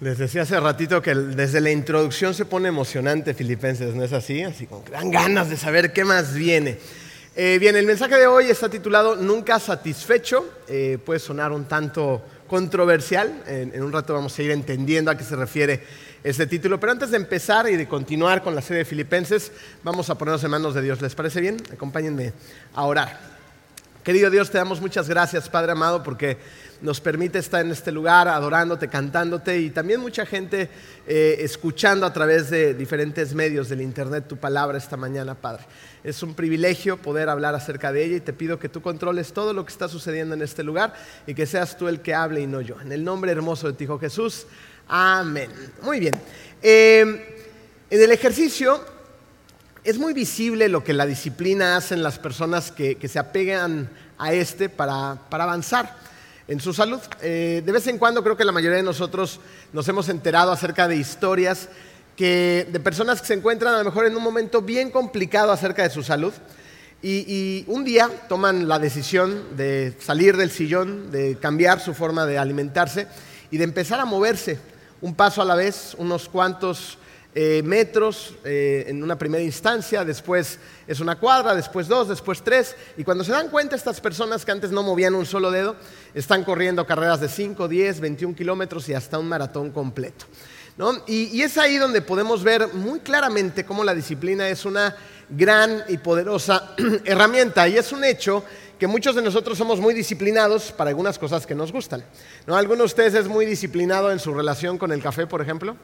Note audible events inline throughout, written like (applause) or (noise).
Les decía hace ratito que desde la introducción se pone emocionante Filipenses, ¿no es así? Así que dan ganas de saber qué más viene. Eh, bien, el mensaje de hoy está titulado Nunca satisfecho. Eh, puede sonar un tanto controversial. En, en, un rato vamos a ir entendiendo a qué se refiere este título. Pero antes de empezar y de continuar con la serie de Filipenses, vamos a ponernos en manos de Dios. ¿Les parece bien? Acompáñenme a orar. Querido Dios, te damos muchas gracias, Padre amado, porque nos permite estar en este lugar adorándote, cantándote y también mucha gente eh, escuchando a través de diferentes medios del Internet tu palabra esta mañana, Padre. Es un privilegio poder hablar acerca de ella y te pido que tú controles todo lo que está sucediendo en este lugar y que seas tú el que hable y no yo. En el nombre hermoso de ti, Hijo Jesús. Amén. Muy bien. Eh, en el ejercicio es muy visible lo que la disciplina hace en las personas que, se apegan a este para, avanzar en su salud. Eh, de vez en cuando creo que la mayoría de nosotros nos hemos enterado acerca de historias que, de personas que se encuentran a lo mejor en un momento bien complicado acerca de su salud y, un día toman la decisión de salir del sillón, de cambiar su forma de alimentarse y de empezar a moverse un paso a la vez, unos cuantos eh, metros eh, en una primera instancia, después es una cuadra, después dos, después tres, y cuando se dan cuenta estas personas que antes no movían un solo dedo, están corriendo carreras de 5, 10, 21 kilómetros y hasta un maratón completo. Y, es ahí donde podemos ver muy claramente cómo la disciplina es una gran y poderosa (clears throat) herramienta, y es un hecho que muchos de nosotros somos muy disciplinados para algunas cosas que nos gustan. ¿No? ¿Alguno de ustedes es muy disciplinado en su relación con el café, por ejemplo?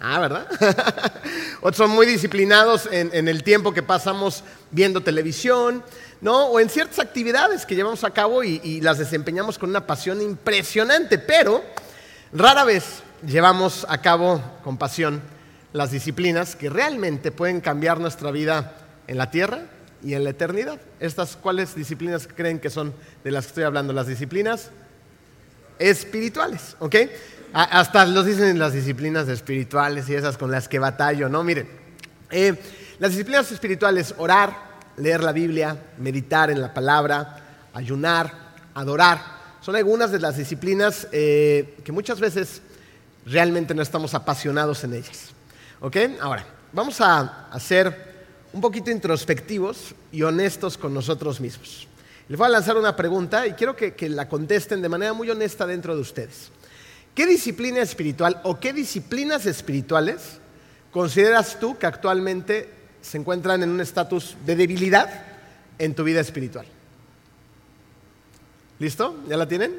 Ah, ¿verdad? (laughs) Otros son muy disciplinados en, el tiempo que pasamos viendo televisión, ¿no? O en ciertas actividades que llevamos a cabo y, las desempeñamos con una pasión impresionante, pero rara vez llevamos a cabo con pasión las disciplinas que realmente pueden cambiar nuestra vida en la tierra y en la eternidad. ¿Estas cuáles disciplinas creen que son de las que estoy hablando? Las disciplinas espirituales, ¿ok? Hasta los dicen en las disciplinas espirituales y esas con las que batallo, ¿no? Miren, eh, las disciplinas espirituales, orar, leer la Biblia, meditar en la palabra, ayunar, adorar, son algunas de las disciplinas eh, que muchas veces realmente no estamos apasionados en ellas. ¿Ok? Ahora, vamos a, ser un poquito introspectivos y honestos con nosotros mismos. Les voy a lanzar una pregunta y quiero que la contesten de manera muy honesta dentro de ustedes. ¿Qué disciplina espiritual o qué disciplinas espirituales consideras tú que actualmente se encuentran en un estatus de debilidad en tu vida espiritual? ¿Listo? ¿Ya la tienen?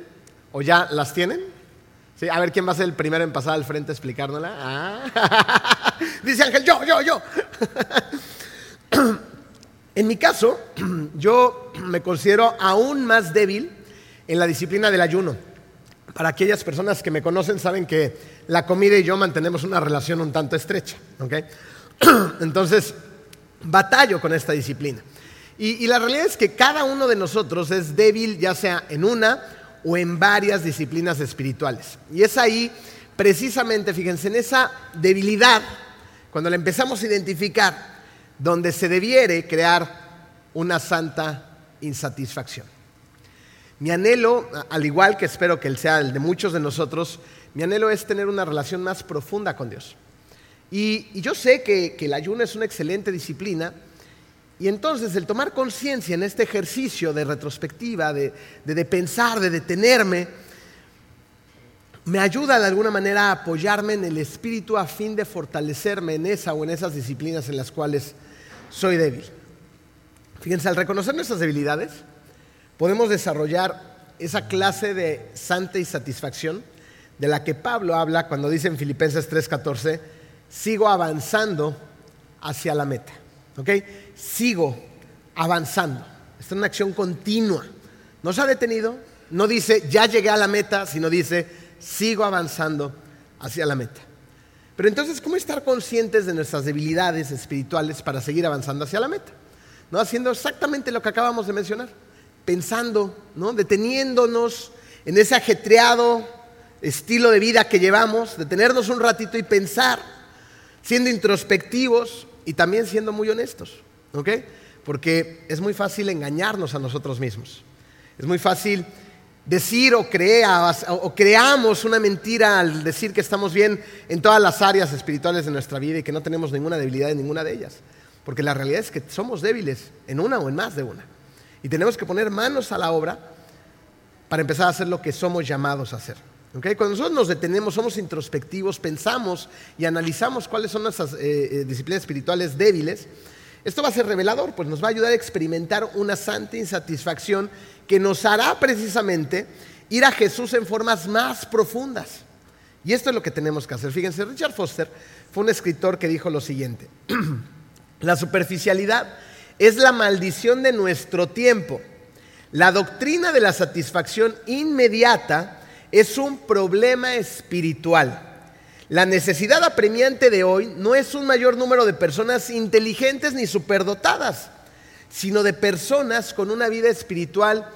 ¿O ya las tienen? Sí, a ver quién va a ser el primero en pasar al frente a explicárnosla. Ah. (laughs) Dice Ángel, yo, yo, yo. (clears throat) en mi caso, (clears throat) yo me considero aún más débil en la disciplina del ayuno. Para aquellas personas que me conocen saben que la comida y yo mantenemos una relación un tanto estrecha. (clears throat) Entonces, batallo con esta disciplina. Y, la realidad es que cada uno de nosotros es débil ya sea en una o en varias disciplinas espirituales. Y es ahí, precisamente, fíjense, en esa debilidad, cuando la empezamos a identificar, donde se debiere crear una santa insatisfacción. Mi anhelo, al igual que espero que él sea el de muchos de nosotros, mi anhelo es tener una relación más profunda con Dios. Y, yo sé que, el ayuno es una excelente disciplina, y entonces el tomar conciencia en este ejercicio de retrospectiva, de, de, pensar, de detenerme, me ayuda de alguna manera a apoyarme en el espíritu a fin de fortalecerme en esa o en esas disciplinas en las cuales soy débil. Fíjense, al reconocer nuestras debilidades, podemos desarrollar esa clase de santa y satisfacción de la que Pablo habla cuando dice en Filipenses 3:14, sigo avanzando hacia la meta. ¿Ok? Sigo avanzando. Esta es una acción continua. No se ha detenido, no dice ya llegué a la meta, sino dice sigo avanzando hacia la meta. Pero entonces, ¿cómo estar conscientes de nuestras debilidades espirituales para seguir avanzando hacia la meta? ¿No? Haciendo exactamente lo que acabamos de mencionar pensando, ¿no? deteniéndonos en ese ajetreado estilo de vida que llevamos, detenernos un ratito y pensar, siendo introspectivos y también siendo muy honestos, Porque es muy fácil engañarnos a nosotros mismos. Es muy fácil decir o, o creamos una mentira al decir que estamos bien en todas las áreas espirituales de nuestra vida y que no tenemos ninguna debilidad en ninguna de ellas. Porque la realidad es que somos débiles en una o en más de una. Y tenemos que poner manos a la obra para empezar a hacer lo que somos llamados a hacer. Cuando nosotros nos detenemos, somos introspectivos, pensamos y analizamos cuáles son nuestras eh, eh, disciplinas espirituales débiles, esto va a ser revelador, pues nos va a ayudar a experimentar una santa insatisfacción que nos hará precisamente ir a Jesús en formas más profundas. Y esto es lo que tenemos que hacer. Fíjense, Richard Foster fue un escritor que dijo lo siguiente, (clears throat) la superficialidad es la maldición de nuestro tiempo. La doctrina de la satisfacción inmediata es un problema espiritual. La necesidad apremiante de hoy no es un mayor número de personas inteligentes ni superdotadas, sino de personas con una vida espiritual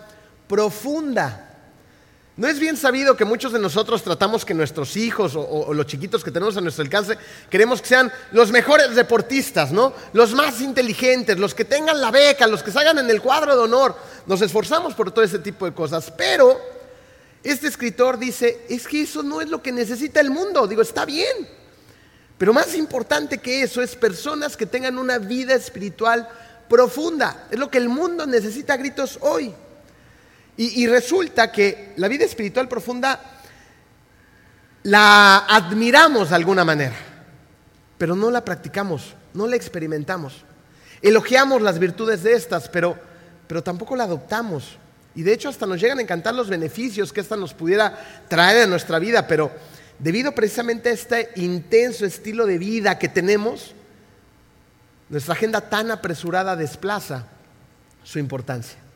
profunda. ¿No es bien sabido que muchos de nosotros tratamos que nuestros hijos o, los chiquitos que tenemos a nuestro alcance, queremos que sean los mejores deportistas, ¿no? Los más inteligentes, los que tengan la beca, los que salgan en el cuadro de honor. Nos esforzamos por todo ese tipo de cosas, pero este escritor dice, es que eso no es lo que necesita el mundo. Digo, está bien. Pero más importante que eso es personas que tengan una vida espiritual profunda. Es lo que el mundo necesita a gritos hoy. Y, resulta que la vida espiritual profunda la admiramos de alguna manera, pero no la practicamos, no la experimentamos. Elogiamos las virtudes de estas, pero, pero tampoco la adoptamos. Y de hecho hasta nos llegan a encantar los beneficios que esta nos pudiera traer a nuestra vida, pero debido precisamente a este intenso estilo de vida que tenemos, nuestra agenda tan apresurada desplaza su importancia.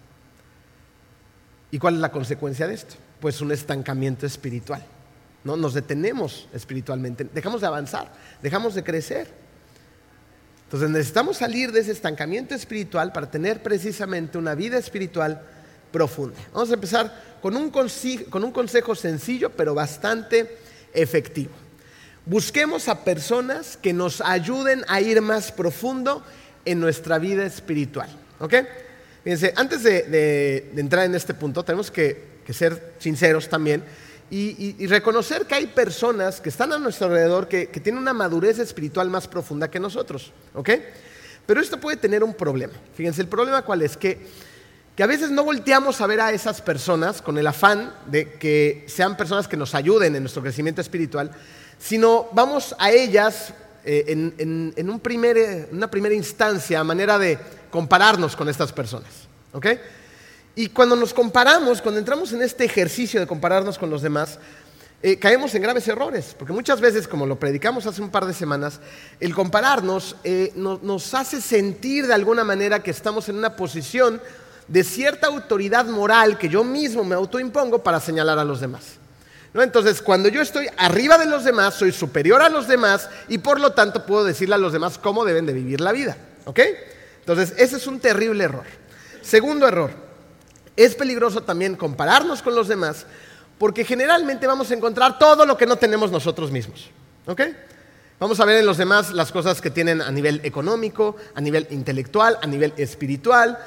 ¿Y cuál es la consecuencia de esto? Pues un estancamiento espiritual. ¿no? Nos detenemos espiritualmente, dejamos de avanzar, dejamos de crecer. Entonces necesitamos salir de ese estancamiento espiritual para tener precisamente una vida espiritual profunda. Vamos a empezar con un, con un consejo sencillo, pero bastante efectivo. Busquemos a personas que nos ayuden a ir más profundo en nuestra vida espiritual. ¿Ok? Fíjense, antes de, entrar en este punto, tenemos que, ser sinceros también y, reconocer que hay personas que están a nuestro alrededor que, que, tienen una madurez espiritual más profunda que nosotros. ¿Ok? Pero esto puede tener un problema. Fíjense, el problema cuál es que que a veces no volteamos a ver a esas personas con el afán de que sean personas que nos ayuden en nuestro crecimiento espiritual, sino vamos a ellas eh, en, un primer, una primera instancia a manera de compararnos con estas personas. ¿ok? Y cuando nos comparamos, cuando entramos en este ejercicio de compararnos con los demás, eh, caemos en graves errores, porque muchas veces, como lo predicamos hace un par de semanas, el compararnos eh, nos hace sentir de alguna manera que estamos en una posición de cierta autoridad moral que yo mismo me autoimpongo para señalar a los demás. Entonces, cuando yo estoy arriba de los demás, soy superior a los demás y por lo tanto puedo decirle a los demás cómo deben de vivir la vida. ¿Ok? Entonces, ese es un terrible error. Segundo error, es peligroso también compararnos con los demás porque generalmente vamos a encontrar todo lo que no tenemos nosotros mismos. ¿Ok? Vamos a ver en los demás las cosas que tienen a nivel económico, a nivel intelectual, a nivel espiritual,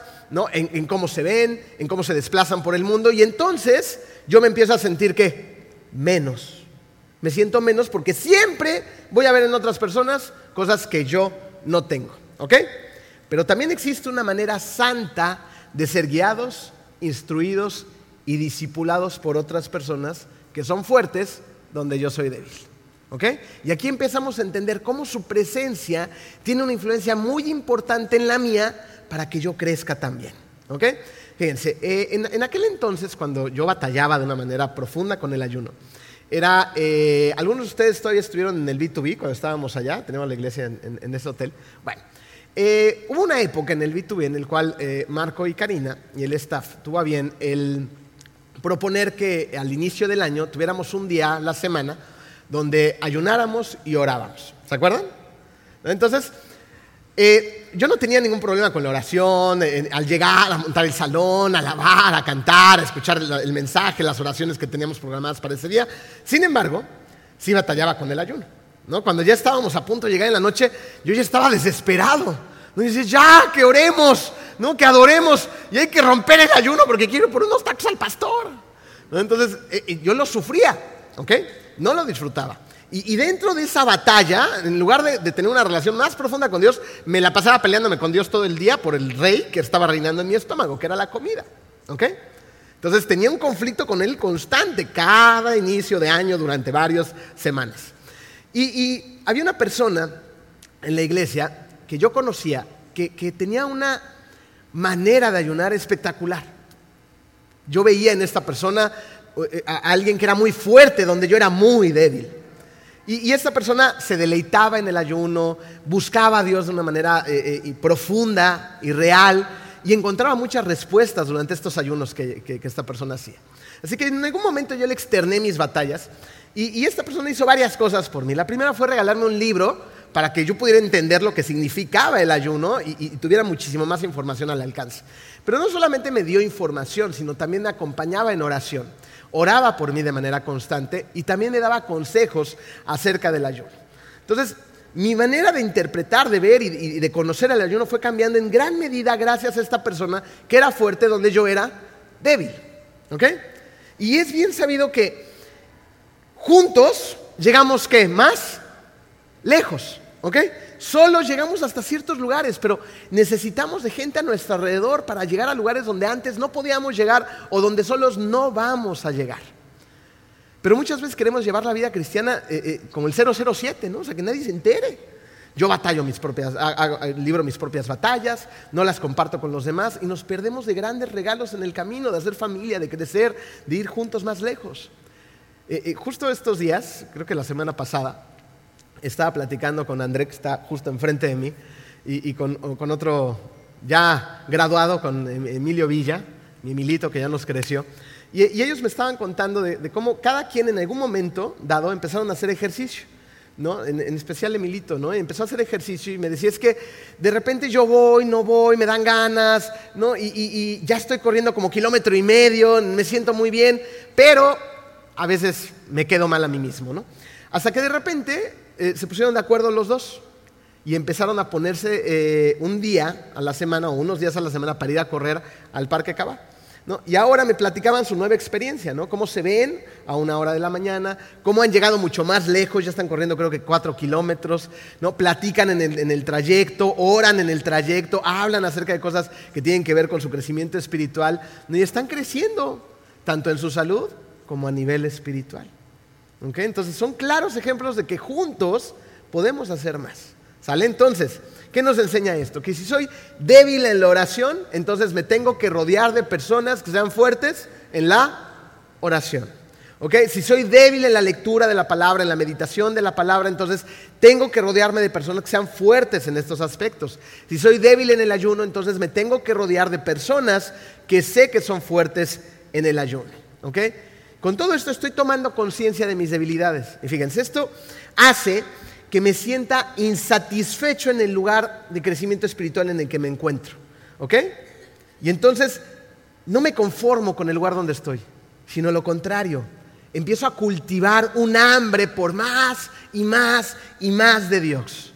en, cómo se ven, en cómo se desplazan por el mundo. Y entonces yo me empiezo a sentir que menos. Me siento menos porque siempre voy a ver en otras personas cosas que yo no tengo. ¿Ok? Pero también existe una manera santa de ser guiados, instruidos y discipulados por otras personas que son fuertes donde yo soy débil. ¿Ok? Y aquí empezamos a entender cómo su presencia tiene una influencia muy importante en la mía para que yo crezca también. ¿Ok? Fíjense, eh, en, aquel entonces, cuando yo batallaba de una manera profunda con el ayuno, era, eh, algunos de ustedes todavía estuvieron en el B2B cuando estábamos allá, tenemos la iglesia en, ese hotel. Bueno, eh, hubo una época en el B2B en el cual Marco y Karina y el staff tuvo bien el proponer que al inicio del año tuviéramos un día a la semana donde ayunáramos y orábamos. ¿Se acuerdan? Entonces, eh, yo no tenía ningún problema con la oración, eh, al llegar, a montar el salón, a alabar, a cantar, a escuchar el, mensaje, las oraciones que teníamos programadas para ese día. Sin embargo, sí batallaba con el ayuno. ¿No? Cuando ya estábamos a punto de llegar en la noche, yo ya estaba desesperado. ¿no? Dices, ya, que oremos, ¿no? que adoremos, y hay que romper el ayuno porque quiero por unos tacos al pastor. Entonces eh, eh, yo lo sufría, ¿ok? No lo disfrutaba. Y, dentro de esa batalla, en lugar de, de, tener una relación más profunda con Dios, me la pasaba peleándome con Dios todo el día por el rey que estaba reinando en mi estómago, que era la comida. ¿Ok? Entonces tenía un conflicto con él constante cada inicio de año durante varias semanas. Y, había una persona en la iglesia que yo conocía que, tenía una manera de ayunar espectacular. Yo veía en esta persona eh, a alguien que era muy fuerte, donde yo era muy débil. Y, esta persona se deleitaba en el ayuno, buscaba a Dios de una manera eh, eh, profunda y real y encontraba muchas respuestas durante estos ayunos que, esta persona hacía. Así que en algún momento yo le externé mis batallas y, esta persona hizo varias cosas por mí. La primera fue regalarme un libro para que yo pudiera entender lo que significaba el ayuno y, tuviera muchísimo más información al alcance. Pero no solamente me dio información, sino también me acompañaba en oración. Oraba por mí de manera constante y también me daba consejos acerca del ayuno. Entonces, mi manera de interpretar, de ver y, de conocer el ayuno fue cambiando en gran medida gracias a esta persona que era fuerte donde yo era débil. ¿Ok? Y es bien sabido que juntos llegamos ¿qué? Más lejos. ¿Ok? Solo llegamos hasta ciertos lugares, pero necesitamos de gente a nuestro alrededor para llegar a lugares donde antes no podíamos llegar o donde solos no vamos a llegar. Pero muchas veces queremos llevar la vida cristiana eh, eh, como el 007, ¿no? O sea, que nadie se entere. Yo batallo mis propias, libro mis propias batallas, no las comparto con los demás y nos perdemos de grandes regalos en el camino, de hacer familia, de crecer, de ir juntos más lejos. Eh, justo estos días, creo que la semana pasada, estaba platicando con André, que está justo enfrente de mí, y, con, con, otro ya graduado, con em, Emilio Villa, mi Emilito que ya nos creció. Y, ellos me estaban contando de, cómo cada quien en algún momento dado empezaron a hacer ejercicio. ¿No? En, especial Emilito, ¿no? empezó a hacer ejercicio y me decía, es que de repente yo voy, no voy, me dan ganas, ¿no? Y, ya estoy corriendo como kilómetro y medio, me siento muy bien, pero a veces me quedo mal a mí mismo, ¿no? Hasta que de repente eh, se pusieron de acuerdo los dos y empezaron a ponerse eh, un día a la semana o unos días a la semana para ir a correr al Parque Y ahora me platicaban su nueva experiencia, ¿no? Cómo se ven a una hora de la mañana, cómo han llegado mucho más lejos, ya están corriendo creo que cuatro kilómetros, ¿no? Platican en el, trayecto, oran en el trayecto, hablan acerca de cosas que tienen que ver con su crecimiento espiritual, y están creciendo, tanto en su salud como a nivel espiritual. Entonces son claros ejemplos de que juntos podemos hacer más. ¿Sale? Entonces, ¿qué nos enseña esto? Que si soy débil en la oración, entonces me tengo que rodear de personas que sean fuertes en la oración. ¿Ok? Si soy débil en la lectura de la palabra, en la meditación de la palabra, entonces tengo que rodearme de personas que sean fuertes en estos aspectos. Si soy débil en el ayuno, entonces me tengo que rodear de personas que sé que son fuertes en el ayuno. ¿Ok? Con todo esto estoy tomando conciencia de mis debilidades. Y fíjense, esto hace que me sienta insatisfecho en el lugar de crecimiento espiritual en el que me encuentro. ¿Ok? Y entonces no me conformo con el lugar donde estoy, sino lo contrario. Empiezo a cultivar un hambre por más y más y más de Dios.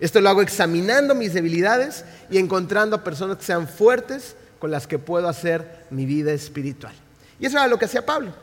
Esto lo hago examinando mis debilidades y encontrando a personas que sean fuertes con las que puedo hacer mi vida espiritual. Y eso era lo que hacía Pablo.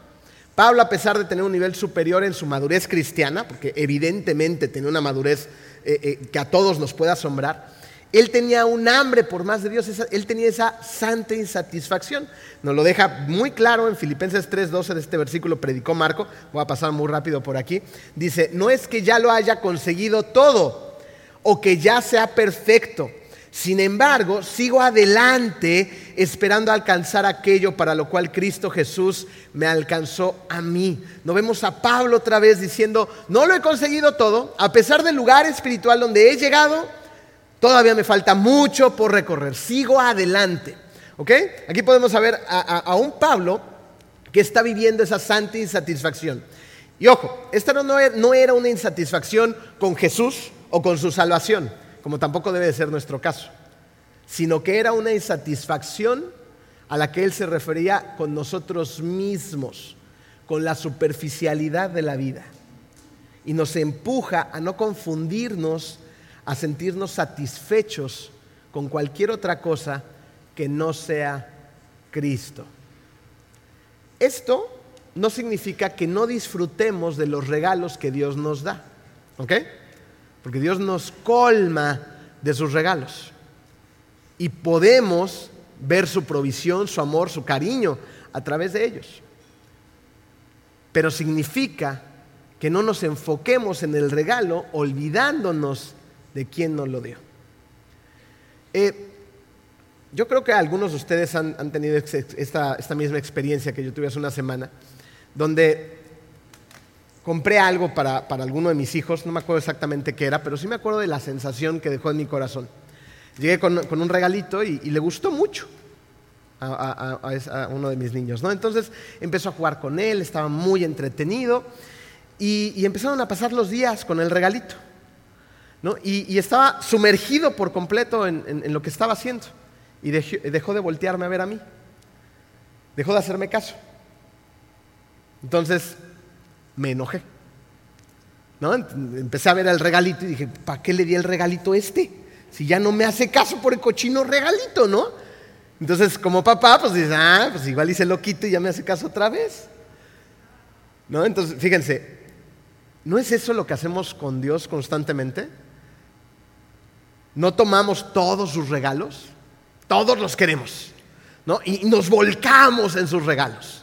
Pablo, a pesar de tener un nivel superior en su madurez cristiana, porque evidentemente tenía una madurez eh, eh, que a todos nos puede asombrar, él tenía un hambre por más de Dios, él tenía esa santa insatisfacción. Nos lo deja muy claro en Filipenses 3:12 de este versículo, predicó Marco, voy a pasar muy rápido por aquí. Dice, no es que ya lo haya conseguido todo o que ya sea perfecto sin embargo, sigo adelante esperando alcanzar aquello para lo cual Cristo Jesús me alcanzó a mí. No vemos a Pablo otra vez diciendo, no lo he conseguido todo, a pesar del lugar espiritual donde he llegado, todavía me falta mucho por recorrer. Sigo adelante. ¿Ok? Aquí podemos ver a, un Pablo que está viviendo esa santa insatisfacción. Y ojo, esta no era una insatisfacción con Jesús o con su salvación como tampoco debe de ser nuestro caso, sino que era una insatisfacción a la que él se refería con nosotros mismos, con la superficialidad de la vida. Y nos empuja a no confundirnos, a sentirnos satisfechos con cualquier otra cosa que no sea Cristo. Esto no significa que no disfrutemos de los regalos que Dios nos da. ¿Ok? Porque Dios nos colma de sus regalos. Y podemos ver su provisión, su amor, su cariño a través de ellos. Pero significa que no nos enfoquemos en el regalo olvidándonos de quién nos lo dio. Eh, yo creo que algunos de ustedes han, tenido esta, misma experiencia que yo tuve hace una semana, donde compré algo para, alguno de mis hijos, no me acuerdo exactamente qué era, pero sí me acuerdo de la sensación que dejó en mi corazón. Llegué con, un regalito y, le gustó mucho a, uno de mis niños, ¿no? Entonces empezó a jugar con él, estaba muy entretenido y, empezaron a pasar los días con el regalito, ¿no? Y, estaba sumergido por completo en, lo que estaba haciendo y dejó de voltearme a ver a mí, dejó de hacerme caso. Entonces me enojé. ¿no? Empecé a ver el regalito y dije, ¿para qué le di el regalito este? Si ya no me hace caso por el cochino regalito, ¿no? Entonces, como papá, pues dice, ah, pues igual hice loquito y ya me hace caso otra vez. ¿No? Entonces, fíjense, ¿no es eso lo que hacemos con Dios constantemente? ¿No tomamos todos sus regalos? Todos los queremos, ¿no? Y nos volcamos en sus regalos.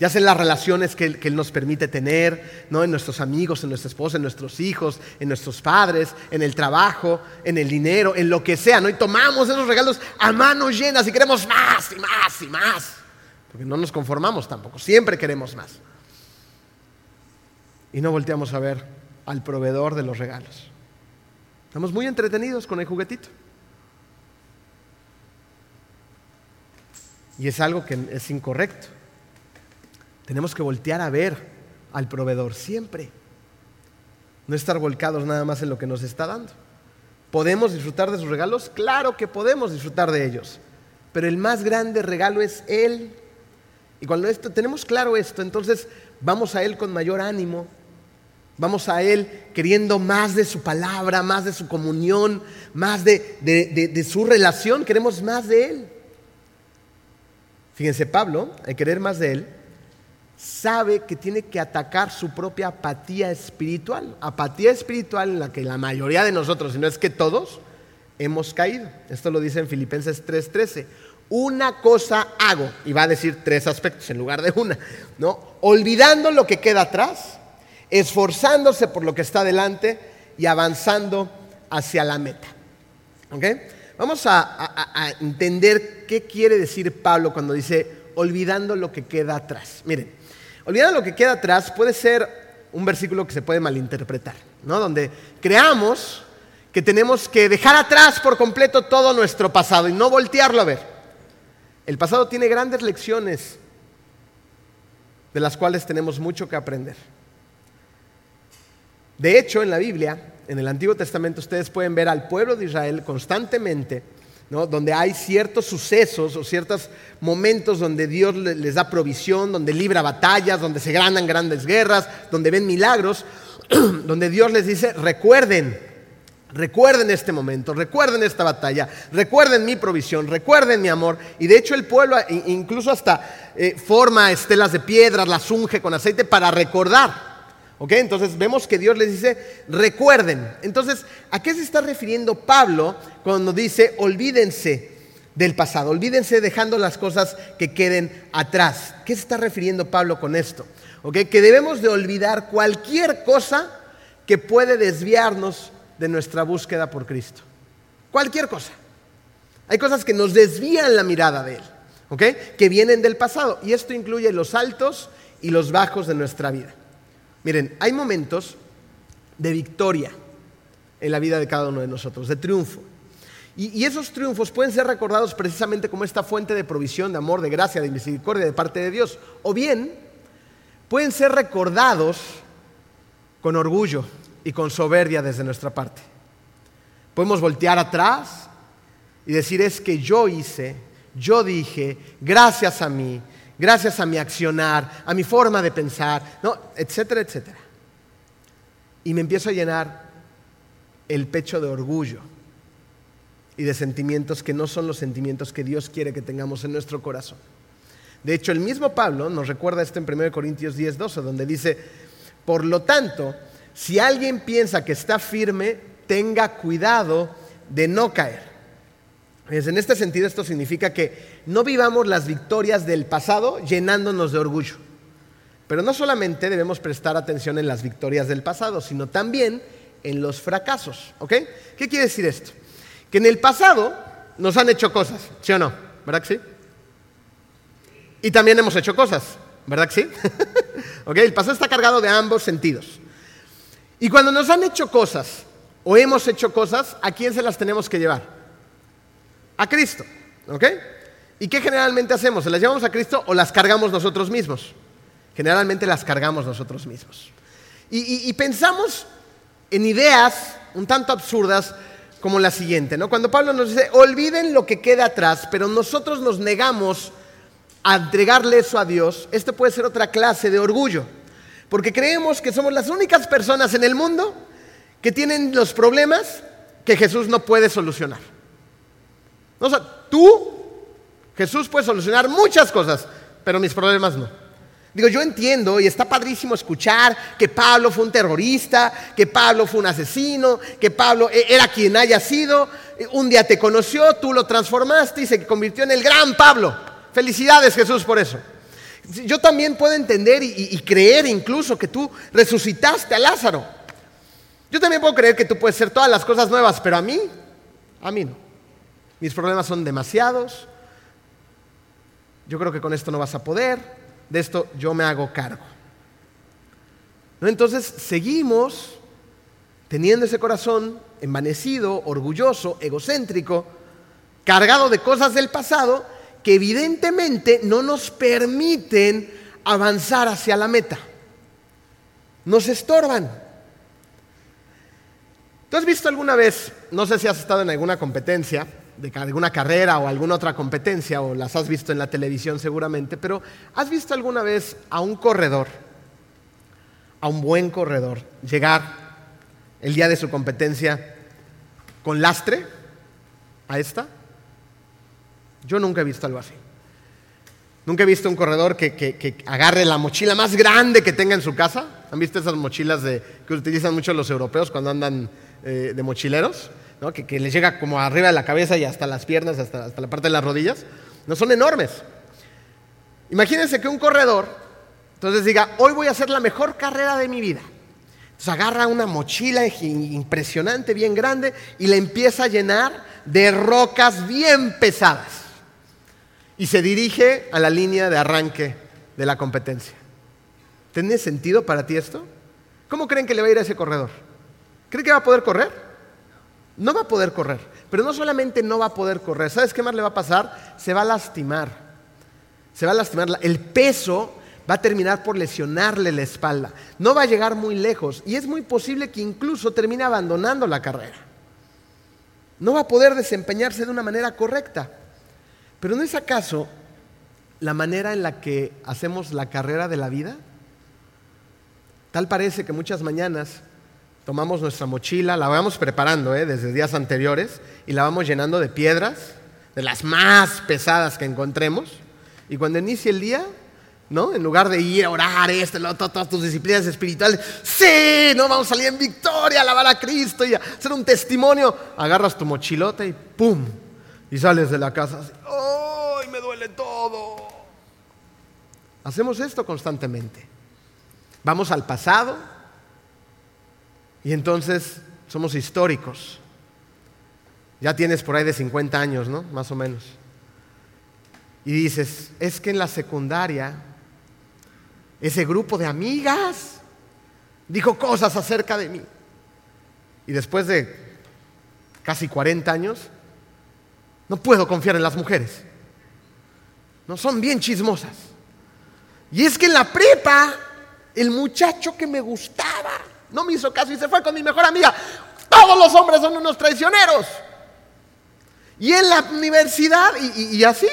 Ya sea en las relaciones que, Él nos permite tener, ¿no? en nuestros amigos, en nuestra esposa, en nuestros hijos, en nuestros padres, en el trabajo, en el dinero, en lo que sea. Y tomamos esos regalos a manos llenas y queremos más y más y más. Porque no nos conformamos tampoco, siempre queremos más. Y no volteamos a ver al proveedor de los regalos. Estamos muy entretenidos con el juguetito. Y es algo que es incorrecto. Tenemos que voltear a ver al proveedor siempre. No estar volcados nada más en lo que nos está dando. ¿Podemos disfrutar de sus regalos? Claro que podemos disfrutar de ellos. Pero el más grande regalo es Él. Y cuando esto, tenemos claro esto, entonces vamos a Él con mayor ánimo. Vamos a Él queriendo más de su palabra, más de su comunión, más de, de su relación. Queremos más de Él. Fíjense, Pablo, al querer más de Él, sabe que tiene que atacar su propia apatía espiritual. Apatía espiritual en la que la mayoría de nosotros, si no es que todos, hemos caído. Esto lo dice en Filipenses 3:13. Una cosa hago, y va a decir tres aspectos en lugar de una, ¿no? Olvidando lo que queda atrás, esforzándose por lo que está delante y avanzando hacia la meta. ¿Ok? Vamos a entender qué quiere decir Pablo cuando dice olvidando lo que queda atrás. Miren, Olvidar lo que queda atrás puede ser un versículo que se puede malinterpretar, ¿no? Donde creamos que tenemos que dejar atrás por completo todo nuestro pasado y no voltearlo a ver. El pasado tiene grandes lecciones de las cuales tenemos mucho que aprender. De hecho, en la Biblia, en el Antiguo Testamento, ustedes pueden ver al pueblo de Israel constantemente donde hay ciertos sucesos o ciertos momentos donde Dios les da provisión, donde libra batallas, donde se ganan grandes guerras, donde ven milagros, (clears throat) donde Dios les dice, recuerden, recuerden este momento, recuerden esta batalla, recuerden mi provisión, recuerden mi amor. Y de hecho el pueblo incluso hasta eh, forma estelas de piedras, las unge con aceite para recordar. Entonces vemos que Dios les dice, recuerden. Entonces, ¿a qué se está refiriendo Pablo cuando dice, olvídense del pasado, olvídense dejando las cosas que queden atrás? ¿Qué se está refiriendo Pablo con esto? Que debemos de olvidar cualquier cosa que puede desviarnos de nuestra búsqueda por Cristo. Cualquier cosa. Hay cosas que nos desvían la mirada de Él, que vienen del pasado. Y esto incluye los altos y los bajos de nuestra vida. Miren, hay momentos de victoria en la vida de cada uno de nosotros, de triunfo. Y, esos triunfos pueden ser recordados precisamente como esta fuente de provisión, de amor, de gracia, de misericordia de parte de Dios. O bien, pueden ser recordados con orgullo y con soberbia desde nuestra parte. Podemos voltear atrás y decir es que yo hice, yo dije, gracias a mí, gracias a mi accionar, a mi forma de pensar, ¿no? etcétera, etcétera. Y me empiezo a llenar el pecho de orgullo y de sentimientos que no son los sentimientos que Dios quiere que tengamos en nuestro corazón. De hecho, el mismo Pablo nos recuerda esto en 1 Corintios 10, 12, donde dice, por lo tanto, si alguien piensa que está firme, tenga cuidado de no caer. En este sentido, esto significa que no vivamos las victorias del pasado llenándonos de orgullo. Pero no solamente debemos prestar atención en las victorias del pasado, sino también en los fracasos. ¿Ok? ¿Qué quiere decir esto? Que en el pasado nos han hecho cosas, ¿sí o no? ¿Verdad que sí? Y también hemos hecho cosas, ¿verdad que sí? (laughs) ¿Ok? El pasado está cargado de ambos sentidos. Y cuando nos han hecho cosas o hemos hecho cosas, ¿a quién se las tenemos que llevar? A Cristo. ¿Ok? ¿Y qué generalmente hacemos? ¿Se las llevamos a Cristo o las cargamos nosotros mismos? Generalmente las cargamos nosotros mismos. Y, pensamos en ideas un tanto absurdas como la siguiente, ¿no? Cuando Pablo nos dice, olviden lo que queda atrás, pero nosotros nos negamos a entregarle eso a Dios, esto puede ser otra clase de orgullo, porque creemos que somos las únicas personas en el mundo que tienen los problemas que Jesús no puede solucionar. O tú, Jesús puede solucionar muchas cosas, pero mis problemas no. Digo, yo entiendo y está padrísimo escuchar que Pablo fue un terrorista, que Pablo fue un asesino, que Pablo e-, era quien haya sido, un día te conoció, tú lo transformaste y se convirtió en el gran Pablo. Felicidades Jesús por eso. Yo también puedo entender y, y creer incluso que tú resucitaste a Lázaro. Yo también puedo creer que tú puedes ser todas las cosas nuevas, pero a mí, a mí no. Mis problemas son demasiados. Yo creo que con esto no vas a poder de esto yo me hago cargo. ¿No? Entonces seguimos teniendo ese corazón envanecido, orgulloso, egocéntrico, cargado de cosas del pasado que evidentemente no nos permiten avanzar hacia la meta. Nos estorban. ¿Tú has visto alguna vez, no sé si has estado en alguna competencia, de alguna carrera o alguna otra competencia, o las has visto en la televisión seguramente, pero ¿has visto alguna vez a un corredor, a un buen corredor, llegar el día de su competencia con lastre a esta? Yo nunca he visto algo así. Nunca he visto un corredor que, agarre la mochila más grande que tenga en su casa. ¿Han visto esas mochilas que utilizan mucho los europeos cuando andan eh, de mochileros? Que, les llega como arriba de la cabeza y hasta las piernas, hasta, hasta la parte de las rodillas, no son enormes. Imagínense que un corredor, entonces diga, hoy voy a hacer la mejor carrera de mi vida. Entonces agarra una mochila impresionante, bien grande, y la empieza a llenar de rocas bien pesadas. Y se dirige a la línea de arranque de la competencia. ¿Tiene sentido para ti esto? ¿Cómo creen que le va a ir a ese corredor? ¿Creen que va a poder correr? No va a poder correr. Pero no solamente no va a poder correr, ¿sabes qué más le va a pasar? Se va a lastimar. Se va a lastimar. El peso va a terminar por lesionarle la espalda. No va a llegar muy lejos y es muy posible que incluso termine abandonando la carrera. No va a poder desempeñarse de una manera correcta. Pero ¿no es acaso la manera en la que hacemos la carrera de la vida? Tal parece que muchas mañanas tomamos nuestra mochila, la vamos preparando ¿eh? desde días anteriores y la vamos llenando de piedras, de las más pesadas que encontremos. Y cuando inicie el día, ¿no? En lugar de ir a orar, este, todas tus disciplinas espirituales, sí, no vamos a salir en victoria, a alabar a Cristo y a hacer un testimonio, agarras tu mochilota y ¡pum! Y sales de la casa así, ¡ay, me duele todo! Hacemos esto constantemente. Vamos al pasado, y entonces somos históricos. Ya tienes por ahí de 50 años, ¿no? Más o menos. Y dices, es que en la secundaria, ese grupo de amigas dijo cosas acerca de mí. Y después de casi 40 años, no puedo confiar en las mujeres. No son bien chismosas. Y es que en la prepa, el muchacho que me gustaba, no me hizo caso y se fue con mi mejor amiga. Todos los hombres son unos traicioneros. Y en la universidad, y, así.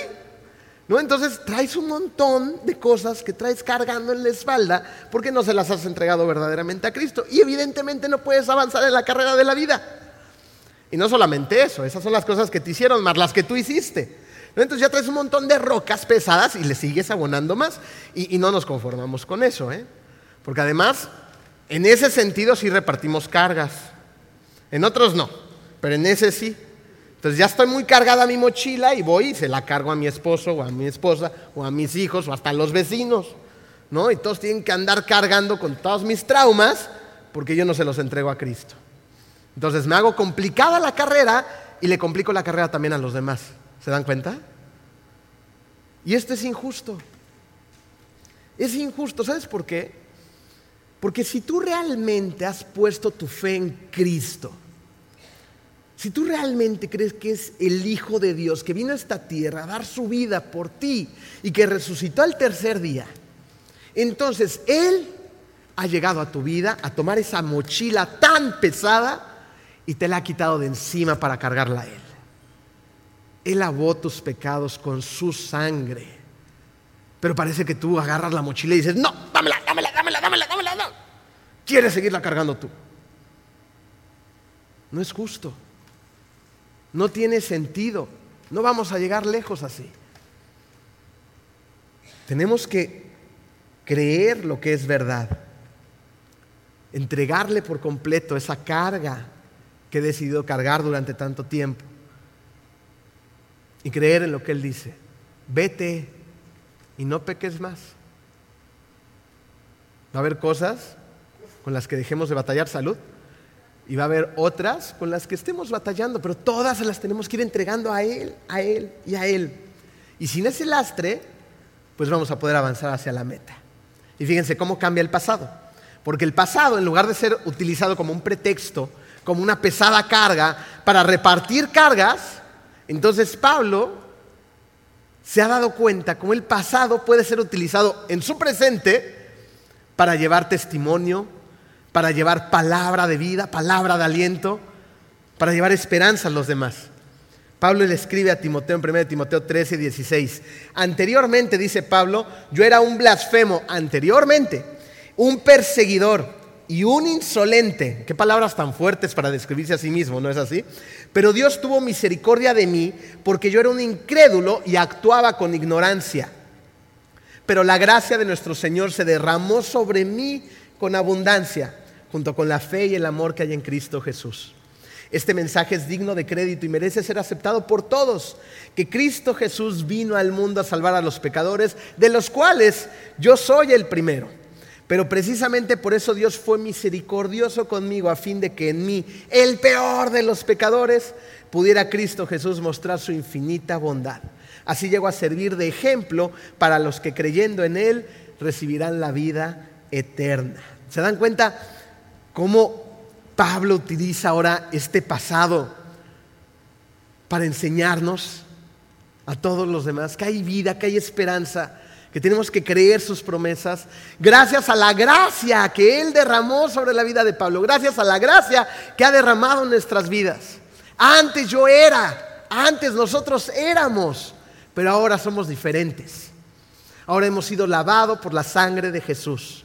¿No? Entonces traes un montón de cosas que traes cargando en la espalda porque no se las has entregado verdaderamente a Cristo. Y evidentemente no puedes avanzar en la carrera de la vida. Y no solamente eso, esas son las cosas que te hicieron, más las que tú hiciste. Entonces ya traes un montón de rocas pesadas y le sigues abonando más. Y, no nos conformamos con eso, ¿eh? Porque además, en ese sentido sí repartimos cargas. En otros no, pero en ese sí. Entonces ya estoy muy cargada mi mochila y voy y se la cargo a mi esposo o a mi esposa o a mis hijos o hasta a los vecinos. ¿no? Y todos tienen que andar cargando con todos mis traumas porque yo no se los entrego a Cristo. Entonces me hago complicada la carrera y le complico la carrera también a los demás. ¿Se dan cuenta? Y esto es injusto. Es injusto, ¿sabes por qué? Porque si tú realmente has puesto tu fe en Cristo, si tú realmente crees que es el Hijo de Dios que vino a esta tierra a dar su vida por ti y que resucitó al tercer día, entonces Él ha llegado a tu vida a tomar esa mochila tan pesada y te la ha quitado de encima para cargarla a Él. Él lavó tus pecados con su sangre. Pero parece que tú agarras la mochila y dices, no, dámela, dámela, dámela, dámela, dámela. No. Quieres seguirla cargando tú. No es justo. No tiene sentido. No vamos a llegar lejos así. Tenemos que creer lo que es verdad, entregarle por completo esa carga que he decidido cargar durante tanto tiempo y creer en lo que Él dice. Vete y no peques más. Va a haber cosas con las que dejemos de batallar salud y va a haber otras con las que estemos batallando, pero todas las tenemos que ir entregando a Él, a Él y a Él. Y sin ese lastre, pues vamos a poder avanzar hacia la meta. Y fíjense cómo cambia el pasado. Porque el pasado, en lugar de ser utilizado como un pretexto, como una pesada carga para repartir cargas, entonces Pablo se ha dado cuenta cómo el pasado puede ser utilizado en su presente para llevar testimonio, para llevar palabra de vida, palabra de aliento, para llevar esperanza a los demás. Pablo le escribe a Timoteo en 1 Timoteo 13, 16. Anteriormente, dice Pablo, yo era un blasfemo, anteriormente, un perseguidor y un insolente. Qué palabras tan fuertes para describirse a sí mismo, ¿no es así? Pero Dios tuvo misericordia de mí porque yo era un incrédulo y actuaba con ignorancia. Pero la gracia de nuestro Señor se derramó sobre mí con abundancia, junto con la fe y el amor que hay en Cristo Jesús. Este mensaje es digno de crédito y merece ser aceptado por todos, que Cristo Jesús vino al mundo a salvar a los pecadores, de los cuales yo soy el primero. Pero precisamente por eso Dios fue misericordioso conmigo, a fin de que en mí, el peor de los pecadores, pudiera Cristo Jesús mostrar su infinita bondad. Así llegó a servir de ejemplo para los que creyendo en Él recibirán la vida eterna. ¿Se dan cuenta cómo Pablo utiliza ahora este pasado para enseñarnos a todos los demás que hay vida, que hay esperanza, que tenemos que creer sus promesas, gracias a la gracia que Él derramó sobre la vida de Pablo, gracias a la gracia que ha derramado en nuestras vidas. Antes yo era, antes nosotros éramos, pero ahora somos diferentes. Ahora hemos sido lavados por la sangre de Jesús.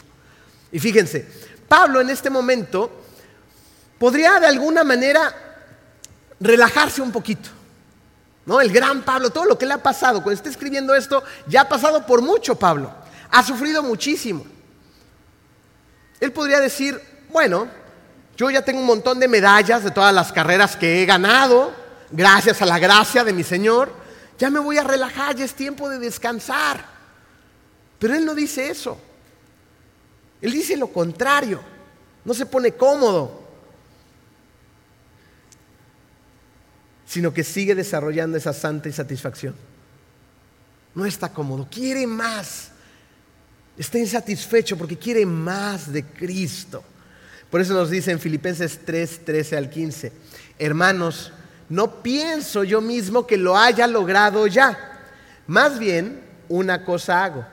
Y fíjense, Pablo en este momento podría de alguna manera relajarse un poquito. ¿No? El gran Pablo, todo lo que le ha pasado, cuando está escribiendo esto, ya ha pasado por mucho Pablo. Ha sufrido muchísimo. Él podría decir, bueno, yo ya tengo un montón de medallas de todas las carreras que he ganado, gracias a la gracia de mi Señor, ya me voy a relajar, ya es tiempo de descansar. Pero Él no dice eso. Él dice lo contrario. No se pone cómodo. Sino que sigue desarrollando esa santa insatisfacción. No está cómodo, quiere más. Está insatisfecho porque quiere más de Cristo. Por eso nos dice en Filipenses 3, 13 al 15, hermanos, no pienso yo mismo que lo haya logrado ya. Más bien, una cosa hago,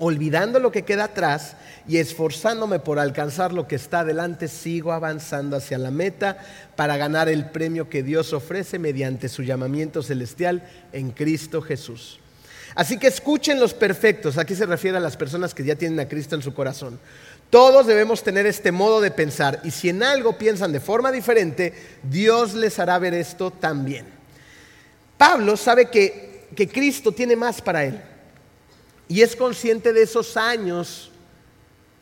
olvidando lo que queda atrás y esforzándome por alcanzar lo que está delante, sigo avanzando hacia la meta para ganar el premio que Dios ofrece mediante su llamamiento celestial en Cristo Jesús. Así que escuchen los perfectos, aquí se refiere a las personas que ya tienen a Cristo en su corazón. Todos debemos tener este modo de pensar y si en algo piensan de forma diferente, Dios les hará ver esto también. Pablo sabe que que Cristo tiene más para él. Y es consciente de esos años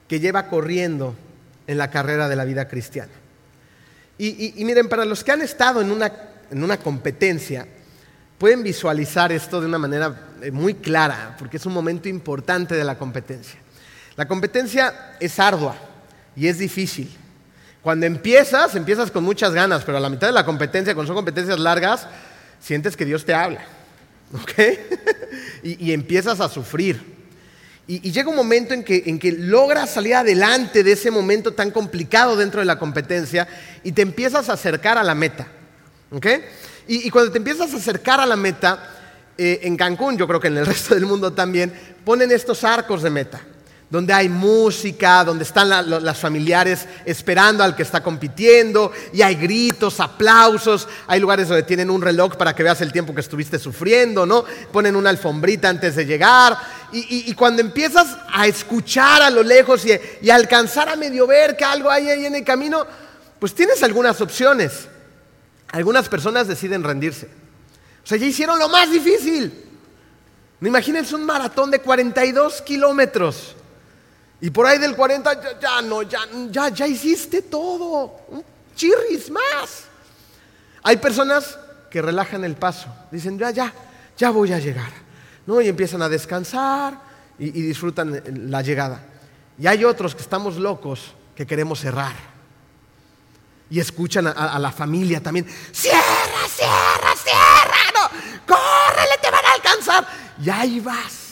que lleva corriendo en la carrera de la vida cristiana. Y, miren, para los que han estado en una, en una competencia, pueden visualizar esto de una manera eh, muy clara, porque es un momento importante de la competencia. La competencia es ardua y es difícil. Cuando empiezas, empiezas con muchas ganas, pero a la mitad de la competencia, cuando son competencias largas, sientes que Dios te habla. ¿Ok? (laughs) y, empiezas a sufrir. Y, llega un momento en que, en que logras salir adelante de ese momento tan complicado dentro de la competencia y te empiezas a acercar a la meta. ¿Ok? Y, cuando te empiezas a acercar a la meta, eh, en Cancún, yo creo que en el (laughs) resto del mundo también, ponen estos arcos de meta donde hay música, donde están las familiares esperando al que está compitiendo, y hay gritos, aplausos, hay lugares donde tienen un reloj para que veas el tiempo que estuviste sufriendo, ¿no? Ponen una alfombrita antes de llegar, y, cuando empiezas a escuchar a lo lejos y, y, alcanzar a medio ver que algo hay ahí en el camino, pues tienes algunas opciones. Algunas personas deciden rendirse. O sea, ya hicieron lo más difícil. Imagínense un maratón de 42 kilómetros. Y por ahí del 40, ya, no, ya, ya, ya hiciste todo. Un chirris más. Hay personas que relajan el paso. Dicen, ya, ya, ya voy a llegar. ¿No? Y empiezan a descansar y, disfrutan la llegada. Y hay otros que estamos locos que queremos cerrar. Y escuchan a, la familia también. Cierra, cierra, cierra. No, córrele, te van a alcanzar. Y ahí vas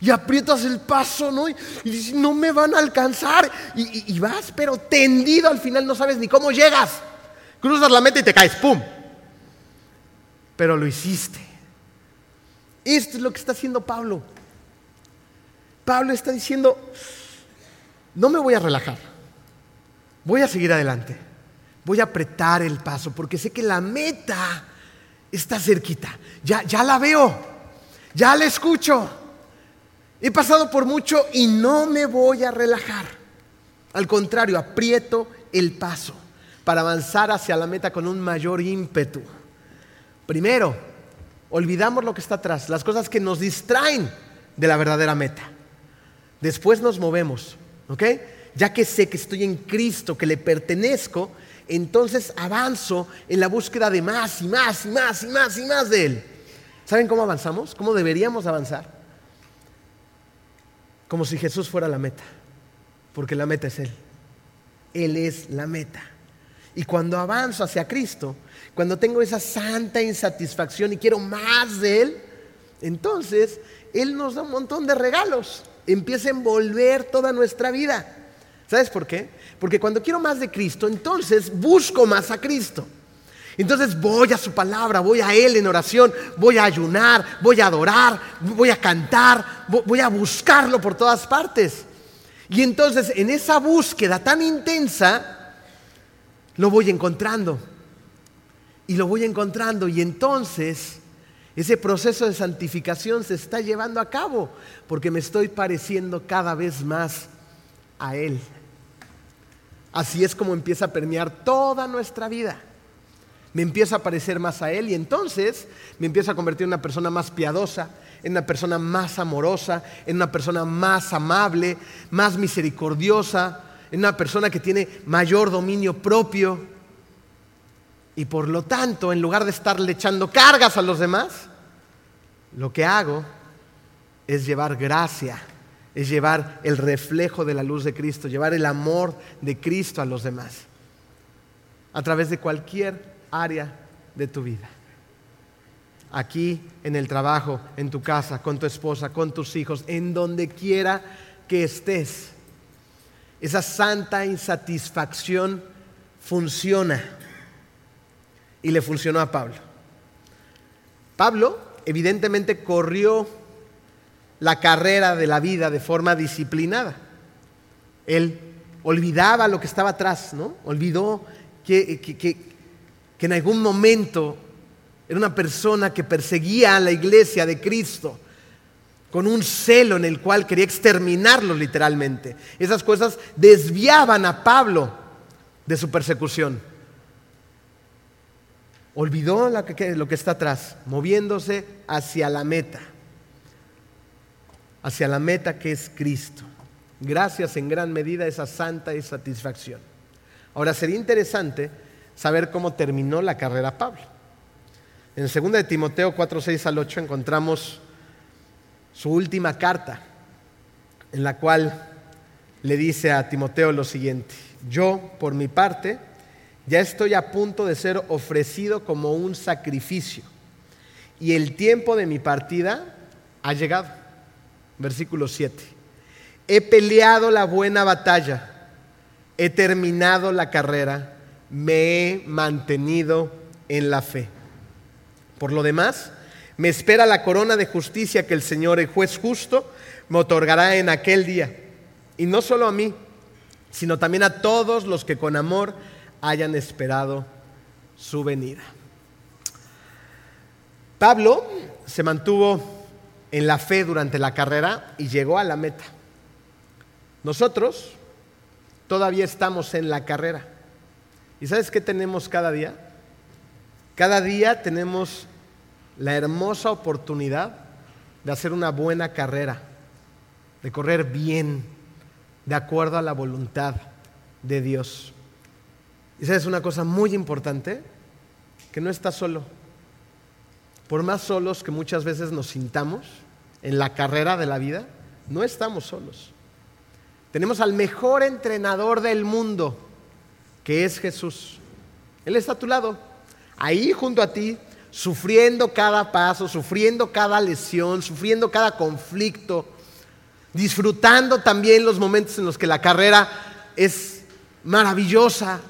y aprietas el paso, ¿no? Y, dices, no me van a alcanzar. Y, vas, pero tendido al final, no sabes ni cómo llegas. Cruzas la meta y te caes, ¡pum! Pero lo hiciste. Esto es lo que está haciendo Pablo. Pablo está diciendo, no me voy a relajar, voy a seguir adelante, voy a apretar el paso, porque sé que la meta está cerquita, ya, ya la veo, ya la escucho. He pasado por mucho y no me voy a relajar. Al contrario, aprieto el paso para avanzar hacia la meta con un mayor ímpetu. Primero, olvidamos lo que está atrás, las cosas que nos distraen de la verdadera meta. Después nos movemos, ¿ok? Ya que sé que estoy en Cristo, que le pertenezco, entonces avanzo en la búsqueda de más y más y más y más y más de Él. ¿Saben cómo avanzamos? ¿Cómo deberíamos avanzar? Como si Jesús fuera la meta, porque la meta es Él. Él es la meta. Y cuando avanzo hacia Cristo, cuando tengo esa santa insatisfacción y quiero más de Él, entonces Él nos da un montón de regalos. Empieza a envolver toda nuestra vida. ¿Sabes por qué? Porque cuando quiero más de Cristo, entonces busco más a Cristo. Entonces voy a su palabra, voy a Él en oración, voy a ayunar, voy a adorar, voy a cantar, voy a buscarlo por todas partes. Y entonces en esa búsqueda tan intensa, lo voy encontrando. Y lo voy encontrando. Y entonces ese proceso de santificación se está llevando a cabo porque me estoy pareciendo cada vez más a Él. Así es como empieza a permear toda nuestra vida me empiezo a parecer más a Él y entonces me empiezo a convertir en una persona más piadosa, en una persona más amorosa, en una persona más amable, más misericordiosa, en una persona que tiene mayor dominio propio. Y por lo tanto, en lugar de estarle echando cargas a los demás, lo que hago es llevar gracia, es llevar el reflejo de la luz de Cristo, llevar el amor de Cristo a los demás, a través de cualquier área de tu vida. Aquí, en el trabajo, en tu casa, con tu esposa, con tus hijos, en donde quiera que estés. Esa santa insatisfacción funciona. Y le funcionó a Pablo. Pablo evidentemente corrió la carrera de la vida de forma disciplinada. Él olvidaba lo que estaba atrás, ¿no? Olvidó que, que, que en algún momento era una persona que perseguía a la iglesia de Cristo con un celo en el cual quería exterminarlo literalmente. Esas cosas desviaban a Pablo de su persecución. olvidó lo que, que está atrás, moviéndose hacia la meta, hacia la meta que es Cristo. Gracias en gran medida a esa santa satisfacción. Ahora sería interesante saber cómo terminó la carrera Pablo. En 2 de Timoteo 4, 6 al 8 encontramos su última carta, en la cual le dice a Timoteo lo siguiente, yo por mi parte ya estoy a punto de ser ofrecido como un sacrificio y el tiempo de mi partida ha llegado. Versículo 7. He peleado la buena batalla, he terminado la carrera, me he mantenido en la fe. Por lo demás, me espera la corona de justicia que el Señor, el juez justo, me otorgará en aquel día. Y no solo a mí, sino también a todos los que con amor hayan esperado su venida. Pablo se mantuvo en la fe durante la carrera y llegó a la meta. Nosotros todavía estamos en la carrera. ¿Y sabes qué tenemos cada día? Cada día tenemos la hermosa oportunidad de hacer una buena carrera, de correr bien, de acuerdo a la voluntad de Dios. Y sabes una cosa muy importante, que no estás solo. Por más solos que muchas veces nos sintamos en la carrera de la vida, no estamos solos. Tenemos al mejor entrenador del mundo, que es Jesús. Él está a tu lado, ahí junto a ti, sufriendo cada paso, sufriendo cada lesión, sufriendo cada conflicto, disfrutando también los momentos en los que la carrera es maravillosa,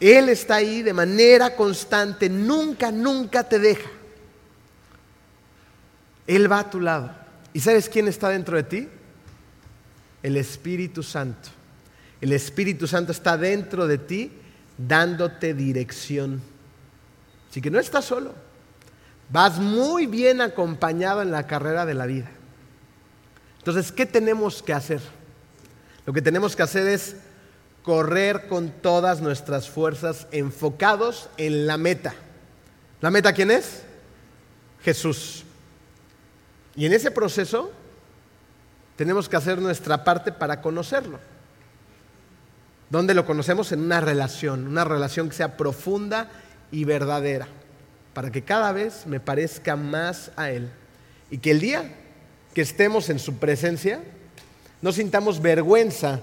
él está ahí de manera constante, nunca, nunca te deja. Él va a tu lado. ¿Y sabes quién está dentro de ti? El Espíritu Santo. El Espíritu Santo está dentro de ti dándote dirección. Así que no estás solo. Vas muy bien acompañado en la carrera de la vida. Entonces, ¿qué tenemos que hacer? Lo que tenemos que hacer es correr con todas nuestras fuerzas enfocados en la meta. ¿La meta quién es? Jesús. Y en ese proceso tenemos que hacer nuestra parte para conocerlo. ¿Dónde lo conocemos? En una relación, una relación que sea profunda y verdadera, para que cada vez me parezca más a Él. Y que el día que estemos en su presencia, no sintamos vergüenza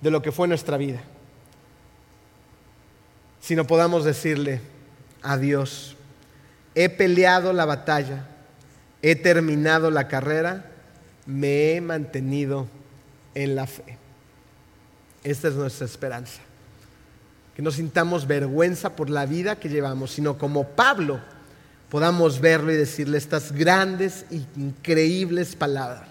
de lo que fue nuestra vida, sino podamos decirle a Dios, he peleado la batalla, he terminado la carrera, me he mantenido en la fe. Esta es nuestra esperanza. Que no sintamos vergüenza por la vida que llevamos, sino como Pablo podamos verlo y decirle estas grandes e increíbles palabras.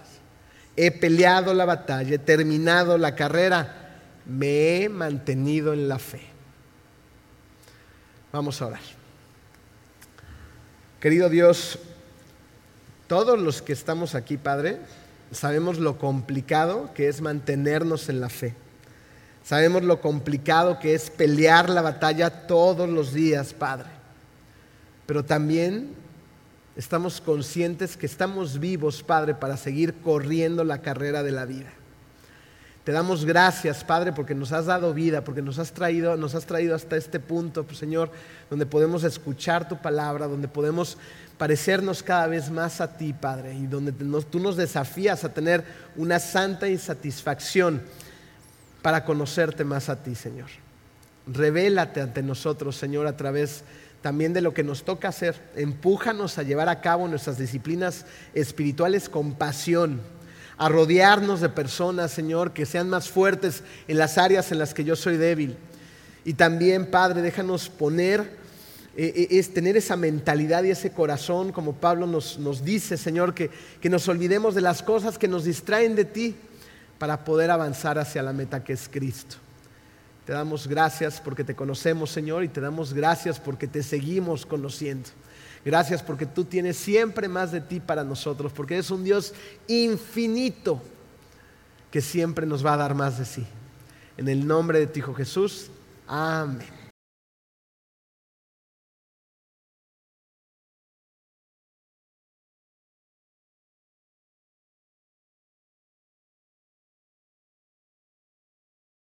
He peleado la batalla, he terminado la carrera, me he mantenido en la fe. Vamos a orar. Querido Dios, todos los que estamos aquí, Padre, sabemos lo complicado que es mantenernos en la fe. Sabemos lo complicado que es pelear la batalla todos los días, Padre. Pero también estamos conscientes que estamos vivos, Padre, para seguir corriendo la carrera de la vida. Te damos gracias, Padre, porque nos has dado vida, porque nos has traído, nos has traído hasta este punto, pues, Señor, donde podemos escuchar tu palabra, donde podemos parecernos cada vez más a ti, Padre, y donde tú nos desafías a tener una santa insatisfacción para conocerte más a ti, Señor. Revélate ante nosotros, Señor, a través también de lo que nos toca hacer. Empújanos a llevar a cabo nuestras disciplinas espirituales con pasión a rodearnos de personas, Señor, que sean más fuertes en las áreas en las que yo soy débil. Y también, Padre, déjanos poner, eh, eh, es tener esa mentalidad y ese corazón, como Pablo nos, nos dice, Señor, que, que nos olvidemos de las cosas que nos distraen de ti para poder avanzar hacia la meta que es Cristo. Te damos gracias porque te conocemos, Señor, y te damos gracias porque te seguimos conociendo. Gracias porque tú tienes siempre más de ti para nosotros, porque eres un Dios infinito que siempre nos va a dar más de sí. En el nombre de tu Hijo Jesús, amén.